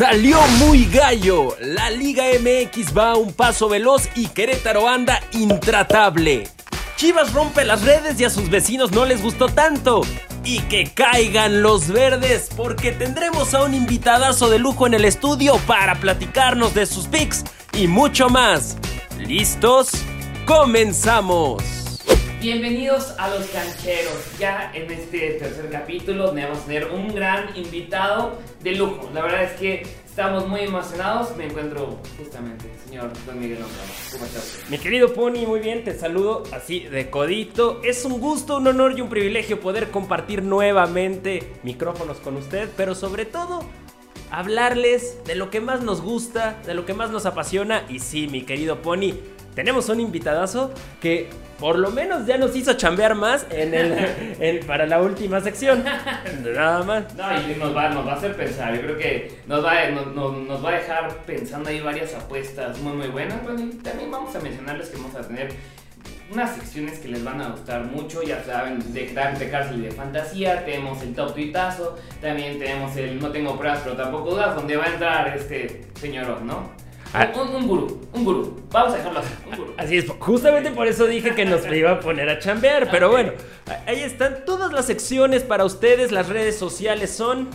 Salió muy gallo. La Liga MX va a un paso veloz y Querétaro anda intratable. Chivas rompe las redes y a sus vecinos no les gustó tanto. Y que caigan los verdes porque tendremos a un invitadazo de lujo en el estudio para platicarnos de sus picks y mucho más. ¿Listos? ¡Comenzamos! Bienvenidos a Los Cancheros. Ya en este tercer capítulo vamos a tener un gran invitado de lujo. La verdad es que estamos muy emocionados. Me encuentro justamente, señor Don Miguel Ondrama. ¿Cómo estás? Mi querido Pony, muy bien, te saludo así de codito. Es un gusto, un honor y un privilegio poder compartir nuevamente micrófonos con usted, pero sobre todo hablarles de lo que más nos gusta, de lo que más nos apasiona. Y sí, mi querido Pony, tenemos un invitadazo que por lo menos ya nos hizo chambear más en el, en- para la última sección. Nada más. No, y nos va, nos va a hacer pensar. Yo creo que nos va, nos, nos- nos va a dejar pensando ahí varias apuestas muy, muy buenas. Bueno, y también vamos a mencionarles que vamos a tener unas secciones que les van a gustar mucho. Ya saben, de, de cárcel y de fantasía. Tenemos el top tuitazo. También tenemos el no tengo pruebas, pero tampoco dudas, donde va a entrar este señor, ¿no? Ah. Un, un gurú, un gurú. Vamos a dejarlo así, un gurú. Así es, justamente por eso dije que nos iba a poner a chambear. Pero bueno, ahí están todas las secciones para ustedes. Las redes sociales son.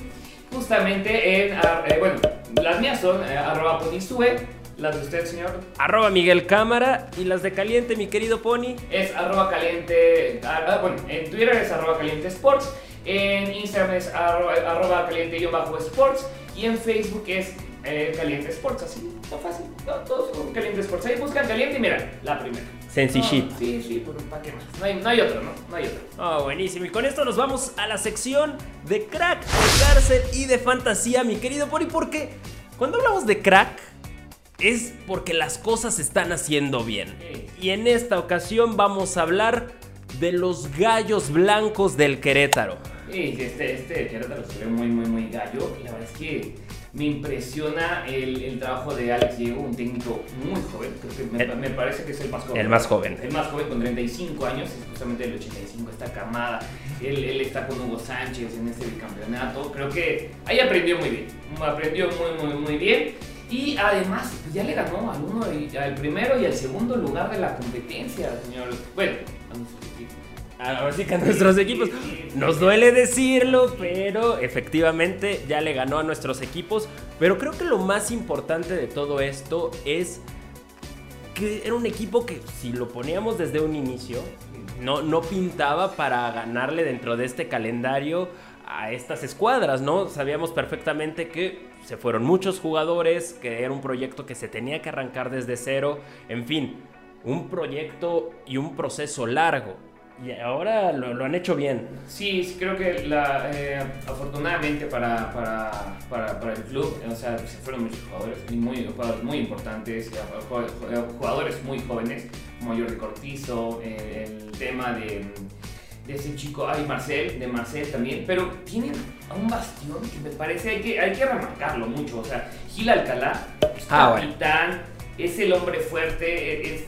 Justamente en, ar- eh, bueno, las mías son eh, arroba ponisue, las de usted, señor, Arroba Miguel Cámara y las de Caliente, mi querido Pony. es arroba caliente, ah, ah, bueno, en Twitter es arroba caliente sports, en Instagram es arroba, arroba caliente guion bajo sports y en Facebook es eh, caliente sports, así, no fácil, no, todos son caliente sports, ahí buscan caliente y mira, la primera. Sencillito. No, sí, sí, pero ¿para qué más? No hay, no hay otro, ¿no? No hay otro. Oh, buenísimo. Y con esto nos vamos a la sección de crack, de cárcel y de fantasía, mi querido Pony, porque cuando hablamos de crack es porque las cosas se están haciendo bien. Y en esta ocasión vamos a hablar de los gallos blancos del Querétaro. Sí, este, este Querétaro se ve muy, muy, muy gallo. Y la verdad es que me impresiona el, el trabajo de Alex Diego, un técnico muy joven. Creo que me, El- me parece que es el más joven. el más joven. El más joven, con 35 años, es justamente del 85, esta camada. Él, él está con Hugo Sánchez en este bicampeonato. Creo que ahí aprendió muy bien. Aprendió muy, muy, muy bien. Y además, pues ya le ganó al, uno y- al primero y al segundo lugar de la competencia, señor. Bueno. Ahora sí que a nuestros equipos. Nos duele decirlo, pero efectivamente ya le ganó a nuestros equipos. Pero creo que lo más importante de todo esto es que era un equipo que si lo poníamos desde un inicio, no, no pintaba para ganarle dentro de este calendario a estas escuadras, ¿no? Sabíamos perfectamente que se fueron muchos jugadores, que era un proyecto que se tenía que arrancar desde cero, en fin, un proyecto y un proceso largo. Y ahora lo, lo han hecho bien. Sí, sí, creo que la, eh, afortunadamente para, para, para, para el club, o sea, se fueron muchos jugadores, y muy, jugadores muy importantes, eh, ju- jugadores muy jóvenes, como Jordi Cortizo, eh, el tema de, de ese chico, ay, Marcel, de Marcel también, pero tienen a un bastión que me parece, hay que, hay que remarcarlo mucho, o sea, Gil Alcalá, es Ah, bueno. capitán, es el hombre fuerte, es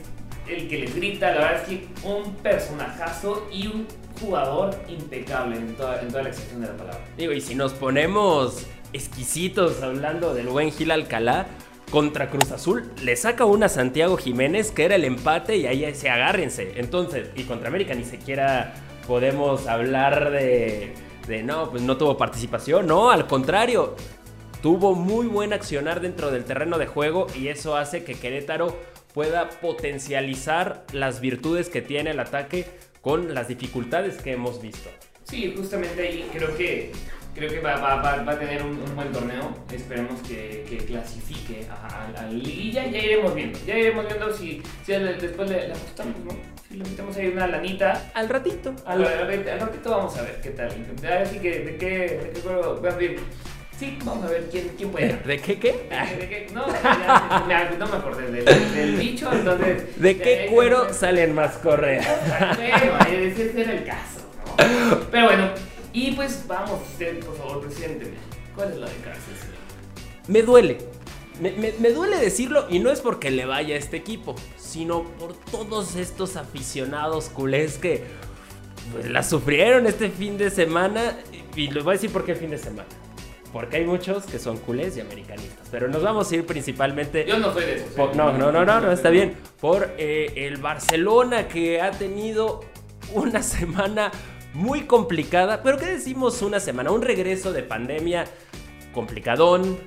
el que les grita, la verdad es que un personajazo y un jugador impecable en toda, en toda la extensión de la palabra. Digo, y si nos ponemos exquisitos hablando del buen Gil Alcalá, contra Cruz Azul le saca una a Santiago Jiménez que era el empate y ahí se agárrense. Entonces, y contra América ni siquiera podemos hablar de, de no, pues no tuvo participación. No, al contrario, tuvo muy buen accionar dentro del terreno de juego y eso hace que Querétaro pueda potencializar las virtudes que tiene el ataque con las dificultades que hemos visto. Sí, justamente ahí creo que creo que va, va- va- va a tener un, un buen torneo. Esperemos que, que clasifique a, a la liguilla. Ya iremos viendo. Ya iremos viendo si, si al- después le, le apostamos, ¿no? Si le metemos ahí una lanita. Al ratito, Al, al, al ratito vamos a ver qué tal. Así que de qué, de qué a abrir. Sí, vamos a ver quién, quién puede. ¿De qué qué? ¿De, de qué? No, ya, no me acordé del, del bicho, entonces. ¿De qué eh, cuero eh, salen más correas? Bueno, ese ese era el caso, ¿no? Pero bueno, y pues vamos, usted, por favor, presénteme. ¿Cuál es la de cárcel, señor? Me duele. Me, me- me duele decirlo y no es porque le vaya a este equipo, sino por todos estos aficionados culés que pues, la sufrieron este fin de semana. Y les voy a decir por qué fin de semana. Porque hay muchos que son culés y americanistas. Pero nos vamos a ir principalmente. Yo no soy de esos. por- ¿eh? no, no, no, no, no, está bien. Por eh, el Barcelona que ha tenido una semana muy complicada. Pero ¿qué decimos una semana? Un regreso de pandemia complicadón,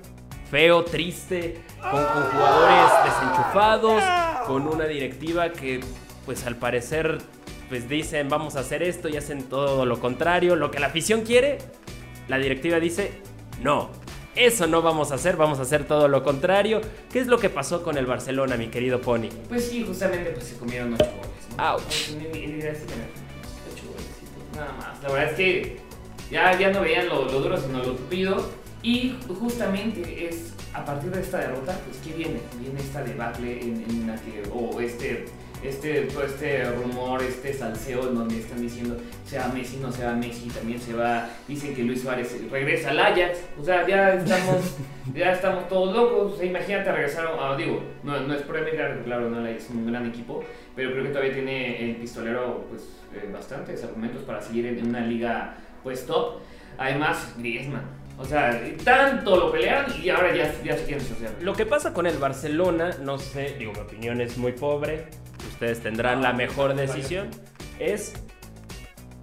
feo, triste, con, con jugadores desenchufados, con una directiva que, pues al parecer, pues dicen vamos a hacer esto y hacen todo lo contrario. Lo que la afición quiere, la directiva dice no. Eso no vamos a hacer, vamos a hacer todo lo contrario. ¿Qué es lo que pasó con el Barcelona, mi querido Pony? Pues sí, justamente pues se comieron ocho goles. ¿no? Ouch. Pues, Ocho golecitos, nada más. La verdad es que ya, ya no veían lo, lo duro, sino lo tupido. Y justamente es a partir de esta derrota, pues ¿qué viene? Viene esta debacle en, en la que, o este, este, todo este rumor, este salseo en donde están diciendo se va Messi, no se va Messi, también se va, dicen que Luis Suárez regresa al Ajax, o sea, ya estamos, ya estamos todos locos, o sea, imagínate regresar a, digo, no, no es por emigrar, claro, no es un gran equipo, pero creo que todavía tiene el pistolero, pues, eh, bastantes argumentos para seguir en una liga, pues, top, además, Griezmann. O sea, tanto lo pelean y ahora ya, ya se quieren asociar. Lo que pasa con el Barcelona, no sé, digo, mi opinión es muy pobre, ustedes tendrán la mejor decisión, es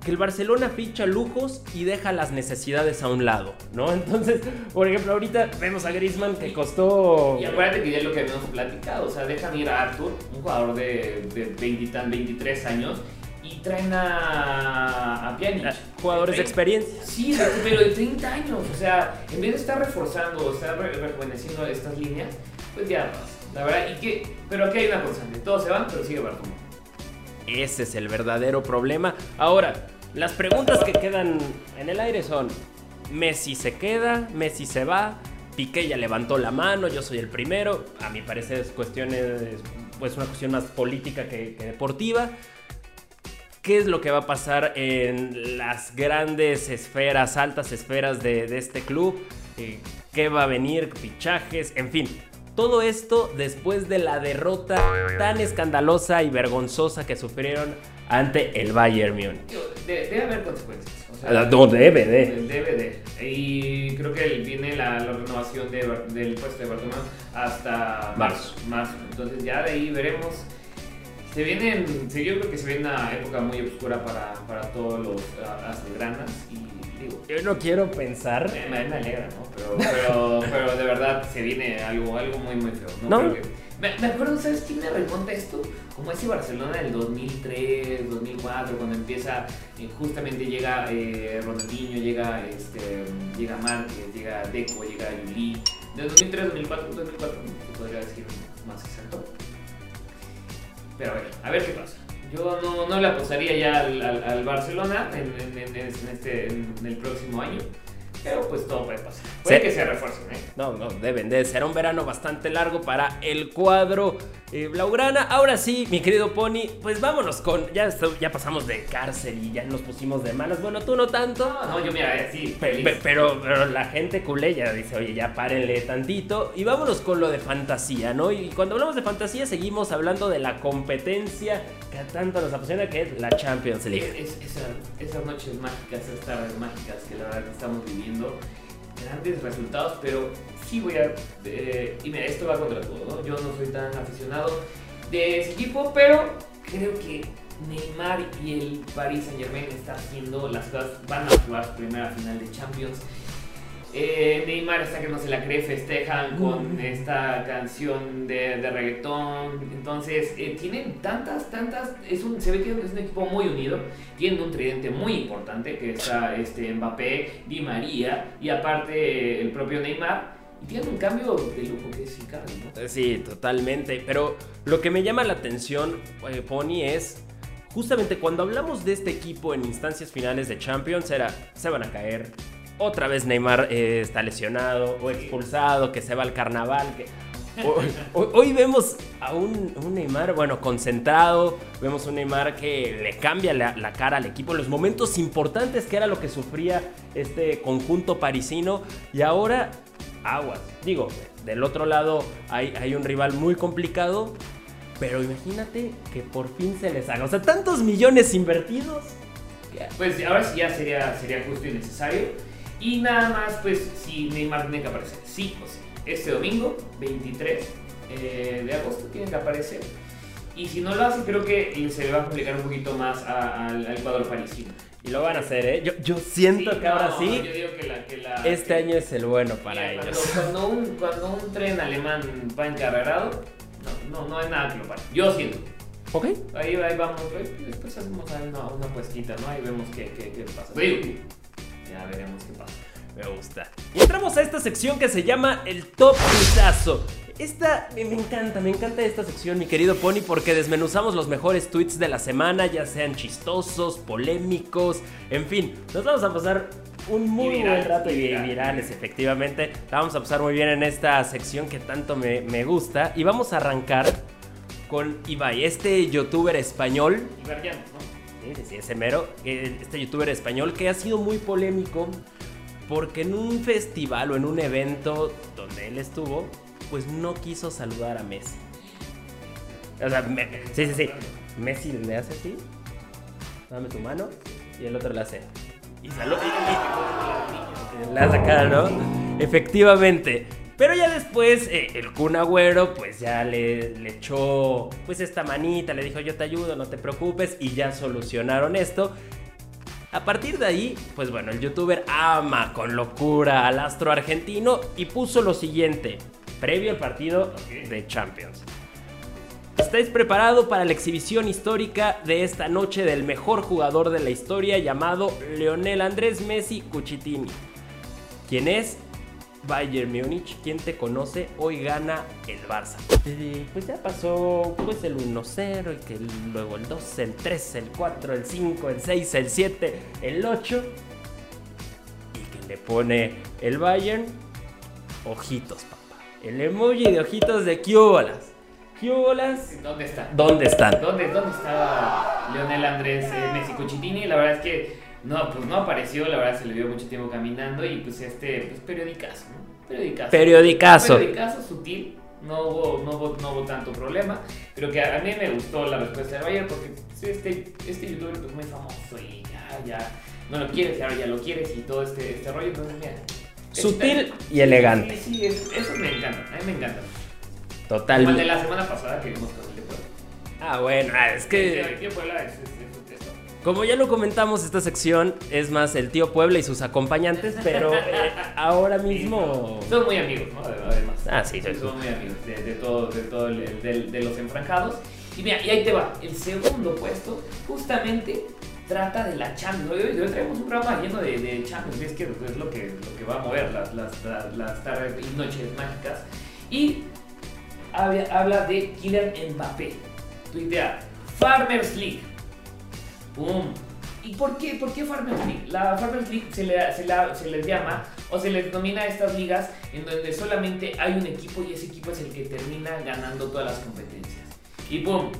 que el Barcelona ficha lujos y deja las necesidades a un lado, ¿no? Entonces, por ejemplo, ahorita vemos a Griezmann que costó... Y acuérdate que ya es lo que habíamos platicado, o sea, dejan ir a Arthur, un jugador de, de 20 y tan, 23 años, y traen a, a Pjanic. Jugadores de experiencia. Sí, pero de 30 años, o sea, en vez de estar reforzando o estar re- rejuveneciendo estas líneas, pues ya pasa, la verdad, y que, pero aquí hay una constante, todos se van, pero sigue Bartomeu. Ese es el verdadero problema. Ahora, las preguntas que quedan en el aire son, Messi se queda, Messi se va, Piqué ya levantó la mano, yo soy el primero, a mi parecer es cuestiones, pues una cuestión más política que, deportiva. ¿Qué es lo que va a pasar en las grandes esferas, altas esferas de, de este club? Eh, ¿Qué va a venir? Fichajes, en fin. Todo esto después de la derrota tan escandalosa y vergonzosa que sufrieron ante el Bayern Múnich. Digo, de- debe haber consecuencias. O sea, Ah, No, debe de. Debe de. Y creo que viene la, la renovación de del puesto de Bartomeu hasta Marzo. marzo. Entonces ya de ahí veremos. Se vienen, yo creo que se viene una época muy oscura para, para todos los azulgranas y digo, Yo no quiero pensar. me, me- me alegra, ¿no? Pero, pero, pero de verdad se viene algo, algo muy, muy feo, ¿no? No. Creo que- me, me acuerdo, ¿sabes quién me remonta esto? Como ese Barcelona del 2003, 2004, cuando empieza, eh, justamente llega eh, Ronaldinho, llega, este, llega Márquez, llega Deco, llega Yuli. Del 2003, 2004, 2004, se podría decir más exacto. Pero a ver, a ver qué pasa. Yo no, no le apostaría ya al, al- Barcelona en- en este, en el próximo año. Pero pues todo puede pasar. Puede que se refuercen, ¿eh? No, no, deben de. Será un verano bastante largo para el cuadro eh, Blaugrana. Ahora sí, mi querido Pony, pues vámonos con. Ya, ya pasamos de cárcel y ya nos pusimos de malas. Bueno, tú no tanto. No, no, yo mira, eh, sí, feliz. pe- Pero, pero la gente culé ya dice, oye, ya párenle tantito. Y vámonos con lo de fantasía, ¿no? Y cuando hablamos de fantasía, seguimos hablando de la competencia que tanto nos apasiona, que es la Champions League. Es- esa- esas noches mágicas, esas tardes mágicas que la verdad que estamos viviendo, grandes resultados, pero sí voy a... eh, y mira, esto va contra todo. Yo no soy tan aficionado de ese equipo, pero creo que Neymar y el Paris Saint Germain están haciendo las cosas, van a jugar su primera final de Champions. Eh, Neymar está que no se la cree, festejan con esta canción de, de reggaetón. Entonces, eh, tienen tantas, tantas. Es un, se ve que es un equipo muy unido. Tienen un tridente muy importante que está este, Mbappé, Di María y aparte el propio Neymar. Y tienen un cambio de lujo que es Icardi, ¿no? Eh, Sí, totalmente. Pero lo que me llama la atención, eh, Pony, es justamente cuando hablamos de este equipo en instancias finales de Champions, era, se van a caer. Otra vez Neymar eh, está lesionado o expulsado, que se va al carnaval. Que... Hoy, hoy- hoy vemos a un, un Neymar, bueno, concentrado. Vemos un Neymar que le cambia la, la cara al equipo en los momentos importantes que era lo que sufría este conjunto parisino. Y ahora, aguas. Digo, del otro lado hay, hay un rival muy complicado. Pero imagínate que por fin se les haga. O sea, tantos millones invertidos. Pues ahora sí ya sería, sería justo y necesario. Y nada más, pues, si Neymar tiene que aparecer, sí o sí. Este domingo, 23 eh, de agosto, tiene que aparecer. Y si no lo hace, creo que se le va a complicar un poquito más al, al cuadro parisino. Y lo van a hacer, ¿eh? Yo, yo siento Sí, que ahora no, sí, yo digo que la- que la- este que- año es el bueno para Mira, ellos. Cuando, cuando un, cuando un tren alemán va encarrerado, no, no, no hay nada que lo pare. Yo siento. ¿Ok? Ahí, ahí vamos, ahí después hacemos una, una puestita, ¿no? Ahí vemos qué, qué, qué pasa. Ya veremos qué pasa. Me gusta. Y entramos a esta sección que se llama el Top Tuitazo. Esta me, encanta, me encanta esta sección, mi querido Pony, porque desmenuzamos los mejores tweets de la semana, ya sean chistosos, polémicos, en fin, nos vamos a pasar un muy buen rato y y virales. efectivamente. La vamos a pasar muy bien en esta sección que tanto me, me gusta. Y vamos a arrancar con Ibai, este youtuber español variamos, ¿no? Sí, ese mero, eh, este youtuber español que ha sido muy polémico porque en un festival o en un evento donde él estuvo, pues no quiso saludar a Messi. O sea, sí, sí, sí. Messi le hace así, dame tu mano, y el otro le hace. Y saluda. Le hace acá, ¿no? Efectivamente. Pero ya después eh, el Kun Agüero pues ya le, le echó pues esta manita, le dijo yo te ayudo, no te preocupes y ya solucionaron esto. A partir de ahí, pues bueno, el youtuber ama con locura al astro argentino y puso lo siguiente, previo al partido de Champions. ¿Estáis preparados para la exhibición histórica de esta noche del mejor jugador de la historia llamado Leonel Andrés Messi Cuchitini? ¿Quién es? Bayern Múnich, ¿quién te conoce? Hoy gana el Barça. Y pues ya pasó pues el 1-0 y que luego el 2, el 3, el 4, el 5, el 6, el 7, el 8. Y que le pone el Bayern ojitos, papá. El emoji de ojitos de Kiolas. Kiolas. ¿Dónde está? ¿Dónde están? ¿Dónde, dónde estaba Leonel Andrés eh, Messi Cuchitini? La verdad es que no, pues no apareció, la verdad se le vio mucho tiempo caminando y pues este, pues periodicazo, ¿no? Periodicazo. Periodicazo. Periodicazo sutil, no hubo, no hubo, no hubo tanto problema, pero que a, mí me gustó la respuesta de Bayern porque pues, este, este youtuber pues muy famoso y ya, ya, no lo quieres ahora ya lo quieres y todo este, este rollo, entonces mira. Sutil está- y elegante. Sí, sí, es- eso me encanta, a mí me encanta. Como el de Totalmente. la semana pasada que vimos con el de Puebla. Ah, bueno, ah, es que... El tío Puebla es- Como ya lo comentamos, esta sección es más el tío Puebla y sus acompañantes, pero eh, ahora mismo... Son muy amigos, ¿no? Además. Ah, sí, sí, sí. Son muy amigos de, de todo, de, todo el- de, de los enfranjados. Y mira, y ahí te va. El segundo puesto justamente trata de la Champions. Hoy, hoy traemos un programa lleno de, de Champions. Es que es lo que, lo que va a mover las, las, las, las tardes y noches mágicas. Y habla, habla de Kylian Mbappé. Tuitea, Farmers League. ¡Pum! ¿Y por qué, por qué Farmers League? La Farmers League se, le- se la- se les llama o se les denomina estas ligas en donde solamente hay un equipo y ese equipo es el que termina ganando todas las competencias. Y ¡pum!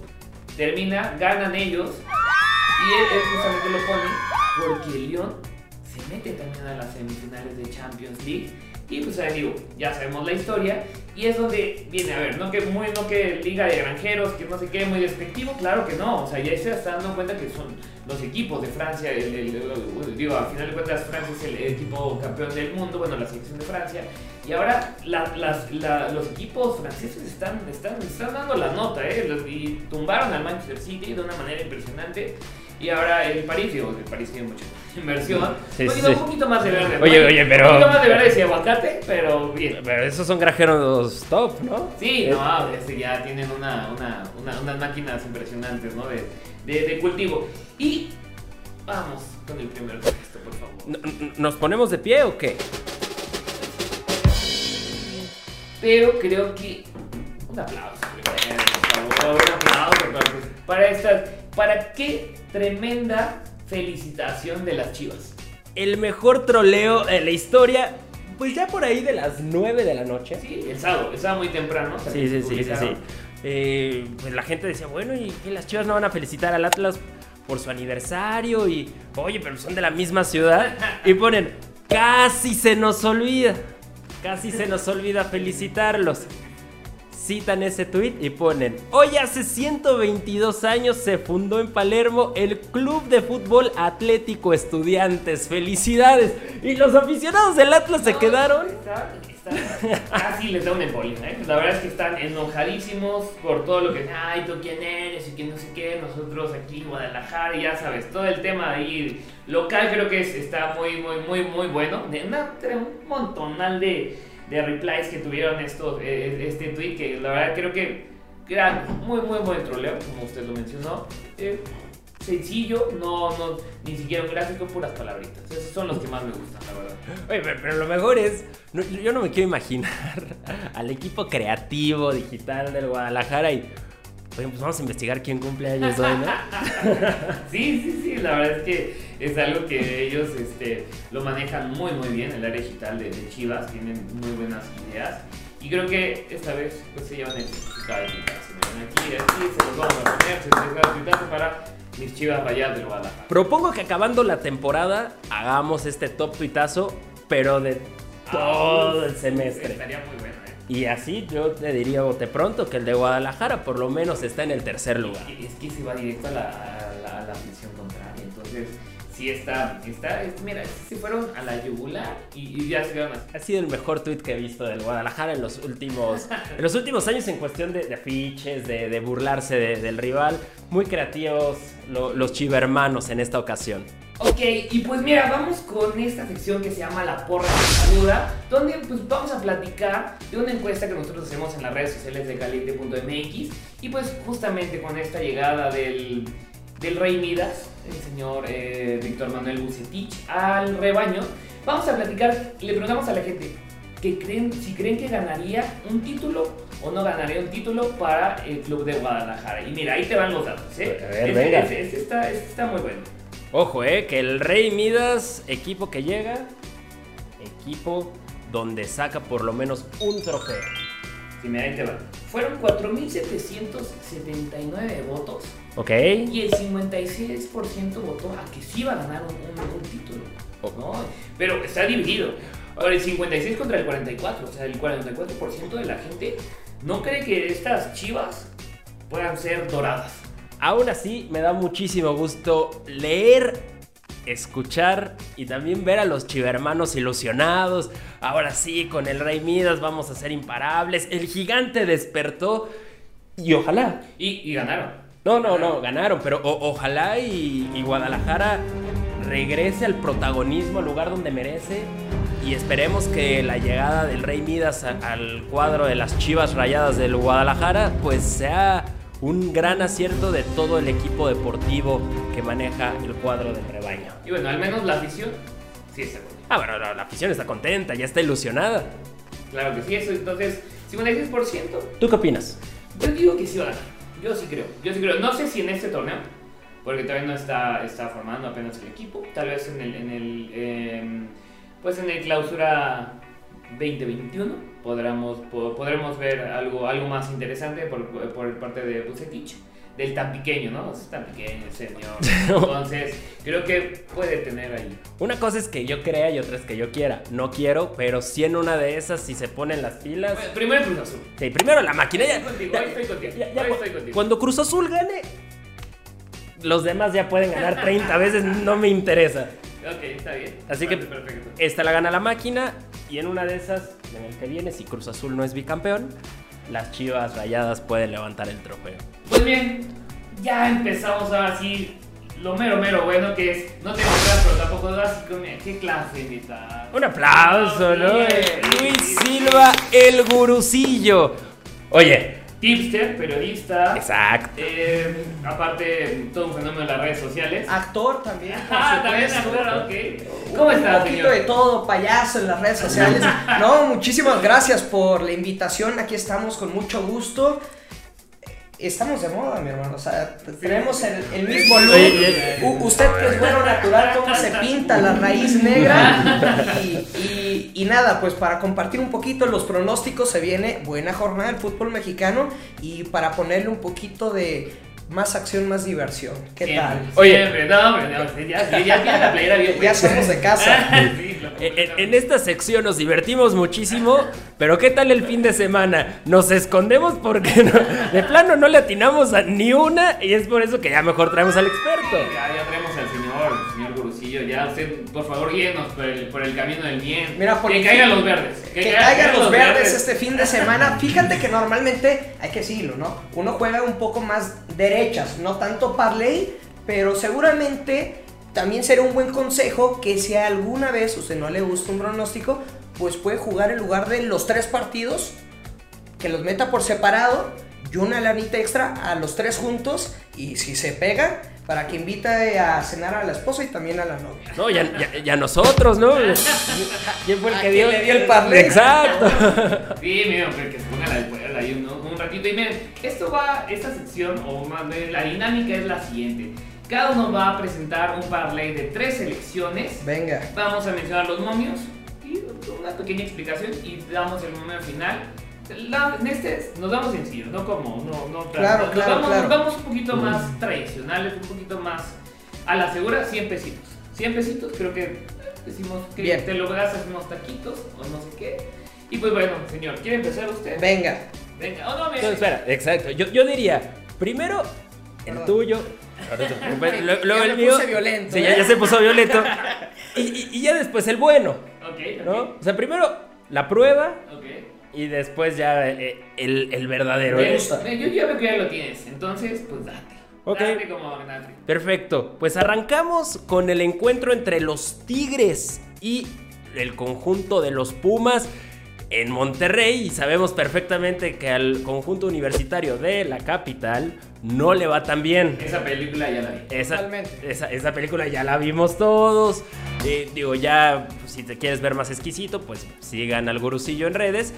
Termina, ganan ellos y él, él justamente lo pone porque el Lyon se mete también a las semifinales de Champions League. Y pues ahí digo, ya sabemos la historia. Y es donde viene, a ver, no que muy, no que liga de granjeros, que no sé qué, muy despectivo, claro que no. O sea, ya se está dando cuenta que son los equipos de Francia, el, el- el- digo, al final de cuentas Francia es el equipo campeón del mundo, bueno, la selección de Francia. Y ahora la- las- la- los equipos franceses están, están, están dando la nota, ¿eh? Los- y tumbaron al Manchester City de una manera impresionante. Y ahora el París, digo, el París tiene mucha inversión. Sí, un, sí, un poquito más de verde. Oye, oye, pero- Un poquito más de verde y aguacate, pero bien. Pero esos son grajeros top, ¿no? Sí, Eh, no, este, ya tienen una, una, una- unas máquinas impresionantes, ¿no? De, de, de cultivo. Y vamos con el primer texto, por favor. ¿Nos ponemos de pie o qué? Pero creo que un aplauso, primero, por favor, un aplauso para, para estas, para qué tremenda felicitación de las Chivas. El mejor troleo de la historia, pues ya por ahí de las 9 de la noche. Sí, el sábado, el sábado muy temprano. Sí, sí, sí, sí. Eh, pues la gente decía, bueno, ¿y que las chivas no van a felicitar al Atlas por su aniversario? Y, oye, pero son de la misma ciudad. Y ponen, casi se nos olvida. Casi se nos olvida felicitarlos. citan ese tweet y ponen, hoy hace 122 años se fundó en Palermo el Club de Fútbol Atlético Estudiantes. Felicidades. Y los aficionados del Atlas se quedaron... casi les da un embolio, ¿eh? La verdad es que están enojadísimos por todo lo que, ay, tú quién eres y quién no sé qué, nosotros aquí en Guadalajara, ya sabes, todo el tema ahí local creo que está muy, muy, muy, muy bueno. De una, un montonal de, de replies que tuvieron estos, eh, este tweet, que la verdad creo que era muy, muy buen troleo, como usted lo mencionó. Eh, sencillo, no, no, ni siquiera un gráfico, puras palabritas. Esos son los que más me gustan, la verdad. Oye, pero, lo mejor es, yo no me quiero imaginar al equipo creativo digital del Guadalajara y... Oye, pues vamos a investigar quién cumple años hoy, ¿no? sí, sí, sí, la verdad es que es algo que ellos este, lo manejan muy, muy bien, el área digital de, Chivas, tienen muy buenas ideas. Y creo que esta vez pues, se llevan el certificado de Aquí, aquí se los vamos a poner, certificado de para mis chivas rayadas del Guadalajara. Propongo que acabando la temporada hagamos este top tuitazo, pero de ah, todo el semestre. Estaría muy bueno, ¿eh? Y así yo te diría bote pronto que el de Guadalajara por lo menos está en el tercer lugar. Es que, se va directo a la, a la, contraria, entonces sí está, está, mira, se fueron a la yugular y, ya se quedaron así. Ha sido el mejor tweet que he visto del Guadalajara en los últimos, en los últimos años en cuestión de, afiches, de, burlarse del rival. Muy creativos los chivermanos en esta ocasión. Ok, y pues mira, vamos con esta sección que se llama La Porra de Saluda, donde pues vamos a platicar de una encuesta que nosotros hacemos en las redes sociales de calibre.mx y pues justamente con esta llegada del del rey Midas, el señor eh, Víctor Manuel Bucetich, al rebaño, vamos a platicar, le preguntamos a la gente que creen, si creen que ganaría un título o no ganaría un título para el club de Guadalajara. Y mira, ahí te van los datos, ¿eh? A ver, venga. Este, está, está muy bueno. Ojo, ¿eh? Que el Rey Midas, equipo que llega, equipo donde saca por lo menos un trofeo. Sí, mira, ahí te va. Fueron 4.779 votos Ok. Y el 56% votó a que sí iba a ganar un, título. ¿no? Pero está dividido. Ahora, el 56 contra el 44. O sea, el 44% de la gente no cree que estas chivas puedan ser doradas. Aún así, me da muchísimo gusto leer, escuchar y también ver a los chivermanos ilusionados. Ahora sí, con el Rey Midas vamos a ser imparables. El gigante despertó y ojalá. y ganaron. No, no, no, ganaron, pero ojalá y, Guadalajara regrese al protagonismo, al lugar donde merece. Y esperemos que la llegada del Rey Midas al cuadro de las Chivas Rayadas del Guadalajara, pues sea un gran acierto de todo el equipo deportivo que maneja el cuadro del rebaño. Y bueno, al menos la afición sí está contenta. Ah, bueno, la, afición está contenta, ya está ilusionada. Claro que sí, eso entonces, 56%. ¿Tú qué opinas? Yo digo que sí va a ganar. Yo sí creo, yo sí creo. No sé si en este torneo, porque todavía no está, está formando apenas el equipo. Tal vez en el, en el em, pues en el clausura 2021 podremos, podremos ver algo, algo más interesante por, por parte de Bucetich del tan pequeño, ¿no? Es tan pequeño el señor. Entonces, creo que puede tener ahí. Una cosa es que yo crea y otra es que yo quiera. No quiero, pero si en una de esas, si se ponen las pilas. primero Cruz Azul. Sí, primero la máquina. Ya, estoy contigo, contigo. estoy contigo. Cuando Cruz Azul gane, los demás ya pueden ganar 30 veces, no me interesa. Ok, está bien. Así que esta la gana la máquina y en una de esas, en el que viene, si Cruz Azul no es bicampeón, las chivas rayadas pueden levantar el trofeo. Pues bien, ya empezamos ahora sí lo mero mero bueno que es no tengo clase pero tampoco básico qué clase invitado un aplauso ¿no? Luis Silva el gurucillo oye tipster, periodista. Exacto. Eh, aparte, todo un fenómeno en las redes sociales. Actor también. ah, también actor, ok. ¿Cómo estás, Un poquito de todo, payaso en las redes sociales. no, muchísimas gracias por la invitación. Aquí estamos con mucho gusto estamos de moda, mi hermano. O sea, tenemos el, mismo look. usted que es bueno natural, cómo se pinta la raíz negra. Y, nada, pues para compartir un poquito los pronósticos se viene buena jornada del fútbol mexicano y para ponerle un poquito de más acción, más diversión. ¿Qué tal? Oye, no, ya, ya, ya, la playera bien. Ya somos de casa. en, en esta sección nos divertimos muchísimo, pero ¿qué tal el fin de semana? Nos escondemos porque no- de plano no le atinamos a ni una y es por eso que ya mejor traemos al experto. Ya, ya traemos al señor, el señor Gurusillo. Ya usted, por favor, guíenos por el, por el camino del bien. Mira, por que caigan los verdes. Que caigan los verdes este fin de semana. Fíjate que normalmente, hay que decirlo, ¿no? Uno juega un poco más derechas, no tanto parlay, pero seguramente también será un buen consejo que si alguna vez a usted no le gusta un pronóstico, pues puede jugar en lugar de los tres partidos, que los meta por separado y una lanita extra a los tres juntos y si se pega, para que invite a cenar a la esposa y también a la novia. No, ya, ya, ya nosotros, ¿no? ¿Quién fue el ¿A que dio? le dio el? Exacto. Sí, miren, que que se ponga la escuela ahí un, un ratito. Y miren, esto va, esta sección, o más bien la dinámica es la siguiente. Cada uno va a presentar un parlay de tres selecciones. Venga. Vamos a mencionar los momios y una pequeña explicación y damos el momio final. La- en este nos vamos sencillos, no como, no, no, Claro, nos claro, vamos, claro. nos vamos un poquito más tradicionales, un poquito más a la segura, 100 pesitos. 100 pesitos, creo que decimos que Bien. te lo en unos taquitos o no sé qué. Y pues bueno, señor, ¿quiere empezar usted? Venga. Venga, oh, no, me No, espera, exacto. Yo, yo diría, primero el Perdón. tuyo, luego luego ya el me mío. violento, Sí, ya, ¿eh? ya se puso violento. Y, y- y ya después el bueno, Ok, ¿no? O sea, primero la prueba Ok. y después ya eh, el, el verdadero. Bien, gusta. Yo ya veo que ya lo tienes, entonces pues date. Ok. Date como date. Perfecto, pues arrancamos con el encuentro entre los Tigres y el conjunto de los Pumas en Monterrey y sabemos perfectamente que al conjunto universitario de la capital no le va tan bien. Esa película ya la vi. Esa, Totalmente. esa, esa película ya la vimos todos. Eh, digo, ya si te quieres ver más exquisito, pues sigan al gurusillo en redes.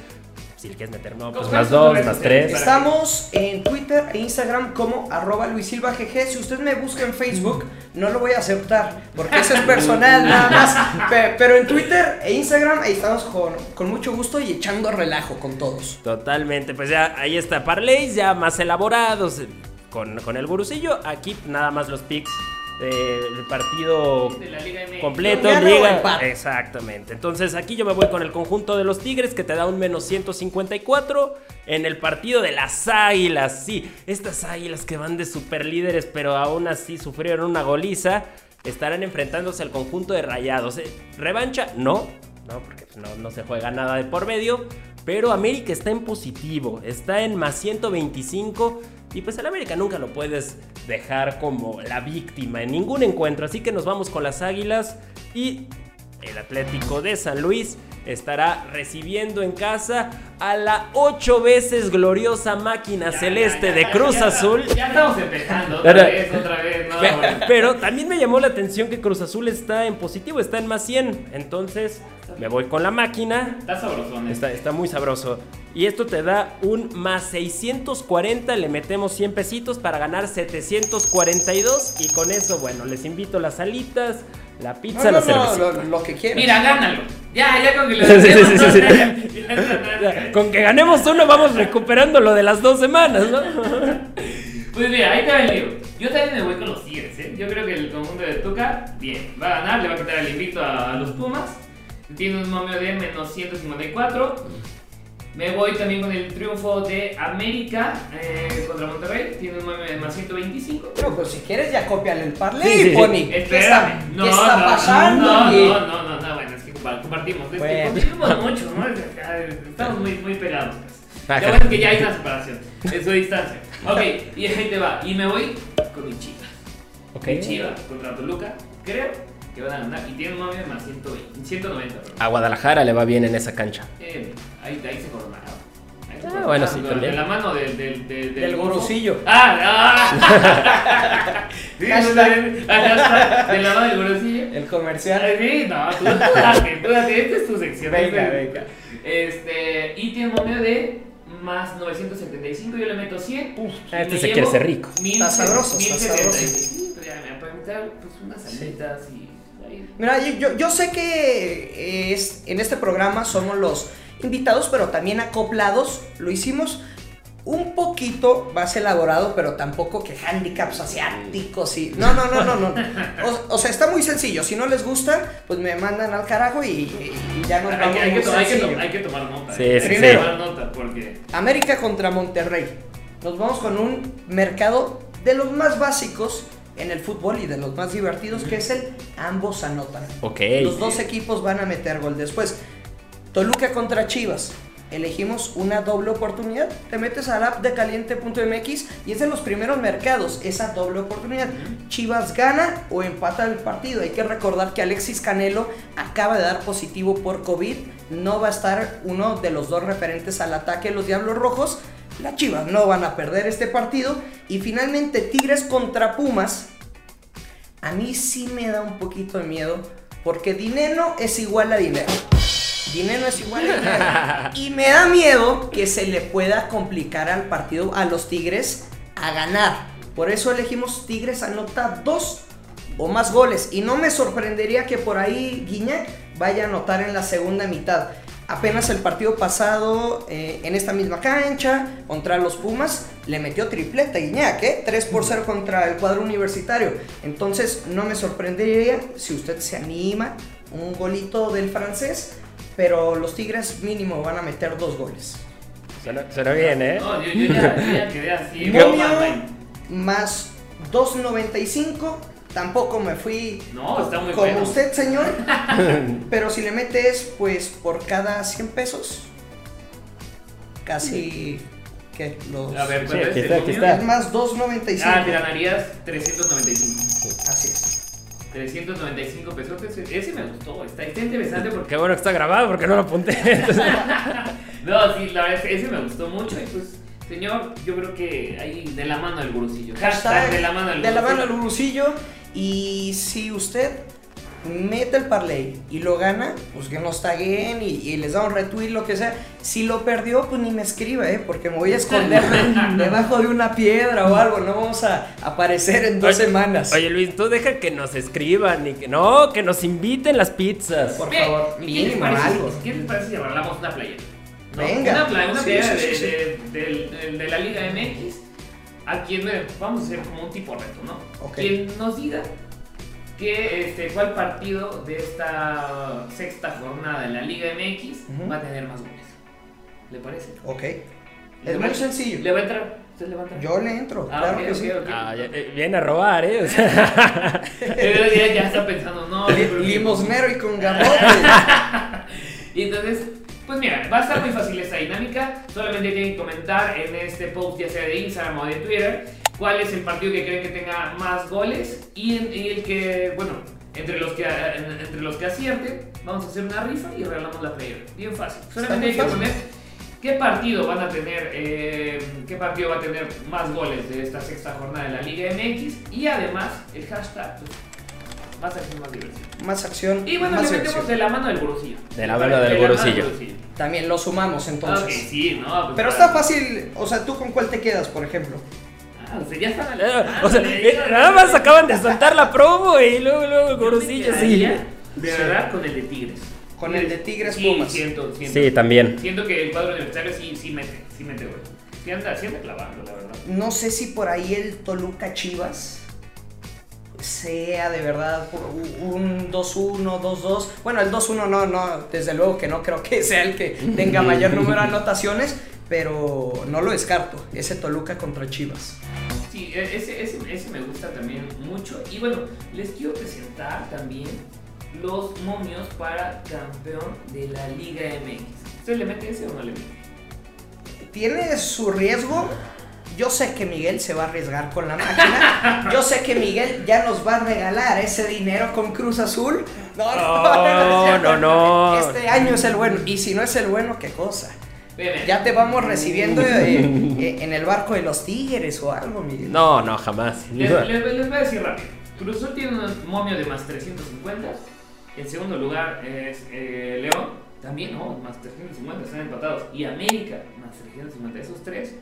Si le quieres meter, no, pues ¿Cuáles más dos, más tres. Estamos en Twitter e Instagram como arroba Luis Silva GG. Si usted me busca en Facebook, no lo voy a aceptar porque eso es personal nada más. Pe- Pero en Twitter e Instagram ahí estamos con, con mucho gusto y echando relajo con todos. Totalmente, pues ya ahí está Parlays, ya más elaborados con, con el gurusillo. Aquí nada más los picks del partido De la Liga MX. completo, liga. Exactamente. Entonces aquí yo me voy con el conjunto de los Tigres que te da un menos 154 en el partido de las Águilas. Sí, estas Águilas que van de super líderes, pero aún así sufrieron una goliza, estarán enfrentándose al conjunto de Rayados. Eh, ¿Revancha? No, no, porque no, no se juega nada de por medio. Pero América está en positivo, está en más 125 y pues el América nunca lo puedes dejar como la víctima en ningún encuentro. Así que nos vamos con las Águilas y el Atlético de San Luis estará recibiendo en casa a la ocho veces gloriosa máquina Ya, celeste ya, ya, de Cruz Azul. Ya estamos empezando otra Pero- vez, otra vez. No. Pero también me llamó la atención que Cruz Azul está en positivo, está en más 100. Entonces me voy con la máquina. Está sabrosón. eh. Está, está muy sabroso. Y esto te da un más 640. Le metemos 100 pesitos para ganar 742. Y con eso, bueno, les invito las alitas, la pizza, la cerveza. lo, lo que quieras. Mira, gánalo. Ya, ya con que lo Sí, sí, sí, sí, sí. Ya está, Con que ganemos uno, vamos recuperando lo de las dos semanas, ¿no? Pues mira, ahí te va el lío. Yo también me voy con los Tigres, ¿eh? Yo creo que el conjunto de Tuca, bien, va a ganar, le va a quitar el invicto a, a los Pumas. Tiene un momio de menos 154. Me voy también con el triunfo de América eh, contra Monterrey. Tiene un momio de más 125. Pero pues si quieres ya cópiale el parlay, Sí, sí, sí. Pony. ¿Qué está, Espérame. No, qué está no, pasando? No, aquí? no, no, no, no, bueno, es que compa- compartimos. Es que Bueno. compartimos mucho, ¿no? Estamos muy, muy pegados. pues. Ajá. Ya bueno que ya hay una separación en su distancia. Ok, y ahí te va. Y me voy con mi chiva. Ok. Mi chiva contra Toluca. Creo que van a ganar. Y tiene un momio de más 120, 190. perdón. A Guadalajara le va bien en esa cancha. Eh, ahí, ahí se coronaron. Ahí Ah, bueno, sí, de- también. De la mano del. Del, del, Del bofo. gurusillo. ¡Ah! ¡Ah! Sí, De la mano del gurusillo. El comercial. Ay, Sí, no, tú, date, tú date, esta es tu sección. Venga, Este- venga. Este, y tiene un momio de más 975, yo le meto 100. Uf, este me se quiere ser rico. Está sabroso, está 1075. Ya me voy a meter pues unas salitas y. Mira, yo, yo- sé que es, en este programa somos los invitados, pero también acoplados. Lo hicimos un poquito más elaborado, pero tampoco que handicaps asiáticos y... No, no, no, no, no. O, o sea, está muy sencillo. Si no les gusta, pues me mandan al carajo y, y ya nos Hay vamos hay, que, hay que sencillo. hay que tomar nota. Sí, eh. sí, Hay sí. que tomar nota porque. América contra Monterrey. Nos vamos con un mercado de los más básicos en el fútbol y de los más divertidos, que es el ambos anotan. Ok. Los dos equipos van a meter gol después. Toluca contra Chivas. Elegimos una doble oportunidad. Te metes al app de caliente.mx y es de los primeros mercados esa doble oportunidad. Chivas gana o empata el partido. Hay que recordar que Alexis Canelo acaba de dar positivo por COVID. No va a estar uno de los dos referentes al ataque de los Diablos Rojos. Las Chivas no van a perder este partido. Y finalmente Tigres contra Pumas. A mí sí me da un poquito de miedo porque dinero es igual a dinero. Dinero es igual a dinero. Y me da miedo que se le pueda complicar al partido a los Tigres a ganar. Por eso elegimos Tigres anota dos o más goles. Y no me sorprendería que por ahí Guiñac vaya a anotar en la segunda mitad. Apenas el partido pasado, eh, en esta misma cancha, contra los Pumas, le metió tripleta Guiñac, ¿eh? 3 por 0 contra el cuadro universitario. Entonces, no me sorprendería si usted se anima, un golito del francés, pero los Tigres mínimo van a meter dos goles. Suena, suena bien, ¿eh? No, yo, yo ya, yo ya quedé así. Momio más 2.95. Tampoco me fui No, está muy como bueno. usted, señor. pero si le metes, pues por cada 100 pesos, casi. ¿Qué? Los. A ver, Sí, ¿cuál es aquí está, aquí está. Es más 2.95. Ah, te ganarías 395. Así es. 395 pesos. Ese, me gustó. Está, está interesante porque. Qué bueno que está grabado porque no lo apunté. Entonces, No, sí, la verdad, ese me gustó mucho. Y pues, señor, yo creo que ahí de la mano del gurusillo. Hashtag de la mano del de la mano gurusillo. del gurusillo. Y si usted mete el parlay y lo gana, pues que nos taguen y, y les da un retweet, lo que sea. Si lo perdió, pues ni me escriba, ¿eh? Porque me voy a esconder debajo de una piedra o algo. No vamos a aparecer en dos Oye, semanas. Oye, Luis, tú deja que nos escriban y que no, que nos inviten las pizzas. Por Bien, favor, ¿y ¿qué les mínimo parece, algo. ¿Qué les parece si arreglamos una playera? ¿No? Venga. Una, playa, una Sí, playera sí, de, sí, sí. de- del- del- de la Liga MX. A quien vamos a hacer como un tipo reto, ¿no? Ok. Quien nos diga que, este, cuál partido de esta sexta jornada de la Liga MX va a tener más goles. ¿Le parece? Ok. ¿Le Es muy sencillo. ¿Le va a entrar? ¿Usted le va a entrar? Yo le entro, Ah, claro que ok, sí. Ah, ya- eh, viene a robar, ¿eh? O sea, ya, ya está pensando, no. Limosnero y con garrote. Y entonces, pues mira, va a estar muy fácil esta dinámica. Solamente tienen que comentar en este post, ya sea de Instagram o de Twitter, cuál es el partido que creen que tenga más goles. Y, en- y el que, bueno, entre los que, en- entre los que acierte, vamos a hacer una rifa y regalamos la playera. Bien fácil. Solamente hay que poner qué partido van a tener, eh, qué partido va a tener más goles de esta sexta jornada de la Liga MX. Y además, el hashtag, pues, más acción, más diversión. Más acción, Y bueno, más le metemos diversión. de la mano del gurusillo. De la mano del gurusillo. También lo sumamos entonces. Ok, sí, no. pues, Pero para- está fácil, o sea, ¿tú con cuál te quedas, por ejemplo? Ah, o sea, ya están. eh, o sea, eh, nada más acaban de soltar la promo y luego, luego el gurusillo, sí. De Sí. verdad, con el de Tigres. Con el de Tigres sí, Pumas. Siento, siento. Sí, también. Siento que el cuadro universitario sí, sí mete, sí mete, güey. Sí anda, sí anda clavando, la verdad. No sé si por ahí el Toluca Chivas sea de verdad un 2-1, 2-2. Bueno, el 2-1 no, no, desde luego que no creo que sea el que tenga mayor número de anotaciones, pero no lo descarto. Ese Toluca contra Chivas. Sí, e- ese, ese, ese me gusta también mucho. Y bueno, les quiero presentar también los momios para campeón de la Liga MX. ¿Usted le mete ese o no le mete? Tiene su riesgo. Yo sé que Miguel se va a arriesgar con la máquina. Yo sé que Miguel ya nos va a regalar ese dinero con Cruz Azul. No, No, no, no. Este año es el bueno. Y si no es el bueno, ¿qué cosa? Ya te vamos recibiendo eh, eh, en el barco de los tigres o algo, Miguel. No, no, jamás. Les, les- les voy a decir rápido. Cruz Azul tiene un momio de más 350. En segundo lugar es eh, León. También, no, más 350, están empatados. Y América, más 350. Esos tres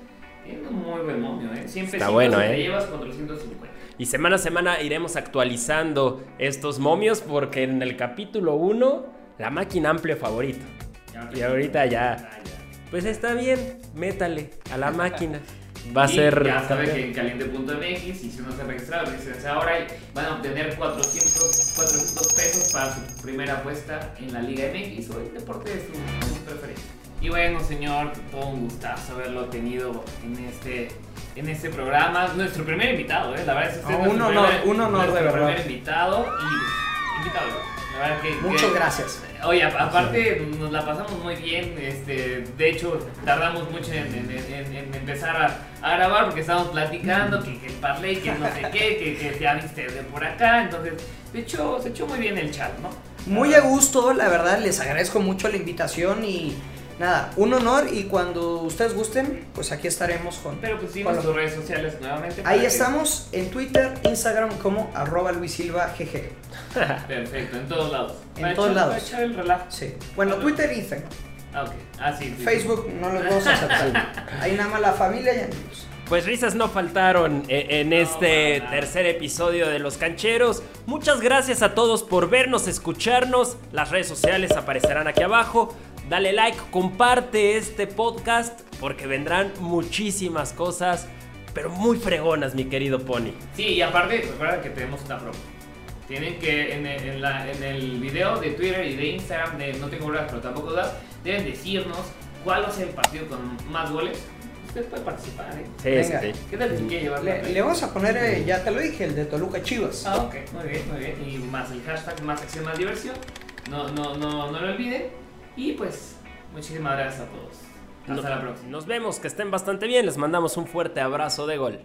muy buen momio, ¿eh? Siempre Está bueno, te ¿eh? llevas 450. Y semana a semana iremos actualizando estos momios porque en el capítulo 1, la máquina amplia favorito. Ya, Y ahorita ya. Ya. pues está bien, métale a la máquina. Va a Y ser. Ya sabe campeón. que en caliente.mx, y si uno se ha registrado, dice ahora y van a obtener 400, 400 pesos para su primera apuesta en la Liga MX o el deporte de su, su preferencia. Y bueno, señor, todo un gustazo haberlo tenido en este, en este programa. Nuestro primer invitado, ¿eh? La verdad es que este Ah, es un honor, primer- un honor de nuestro verdad. primer invitado y invitado. La verdad que, Muchas que- gracias. Oye, aparte nos la pasamos muy bien, este, de hecho tardamos mucho en, en- en- en empezar a, a grabar porque estábamos platicando que, que el parlay, que no sé qué, que, que ya viste de por acá, entonces de hecho se echó muy bien el chat, ¿no? Muy a gusto, la verdad, les agradezco mucho la invitación y nada, un honor y cuando ustedes gusten, pues aquí estaremos con... Pero pues con tus redes sociales nuevamente. Ahí que- estamos en Twitter, Instagram como arroba Luis Silva GG. Perfecto, en todos lados. En Para todos echar- lados. para echar el relajo. Sí. Bueno, Twitter y Instagram. Ah, ok. Ah, sí. sí. Facebook no los vamos a aceptar. Ahí nada más la familia y amigos. Pues risas no faltaron e- en este tercer episodio de Los Cancheros. Muchas gracias a todos por vernos, escucharnos. Las redes sociales aparecerán aquí abajo. Dale like, comparte este podcast porque vendrán muchísimas cosas, pero muy fregonas, mi querido Pony. Sí, y aparte, recuerda que tenemos una promo. Tienen que, en el, en la- en el video de Twitter y de Instagram, de No Tengo Horas, pero tampoco das, deben decirnos cuál va a ser el partido con más goles. Usted puede participar, ¿eh? Sí, Venga. sí, sí. ¿Qué tal si quiere llevar Le, le vamos a poner, eh, ya te lo dije, el de Toluca Chivas. Ah, ok, muy bien, muy bien. Y más el hashtag, más acción, más diversión. No, no, no, no lo olviden. Y pues, muchísimas gracias a todos. Hasta la próxima. Nos vemos, que estén bastante bien. Les mandamos un fuerte abrazo de gol.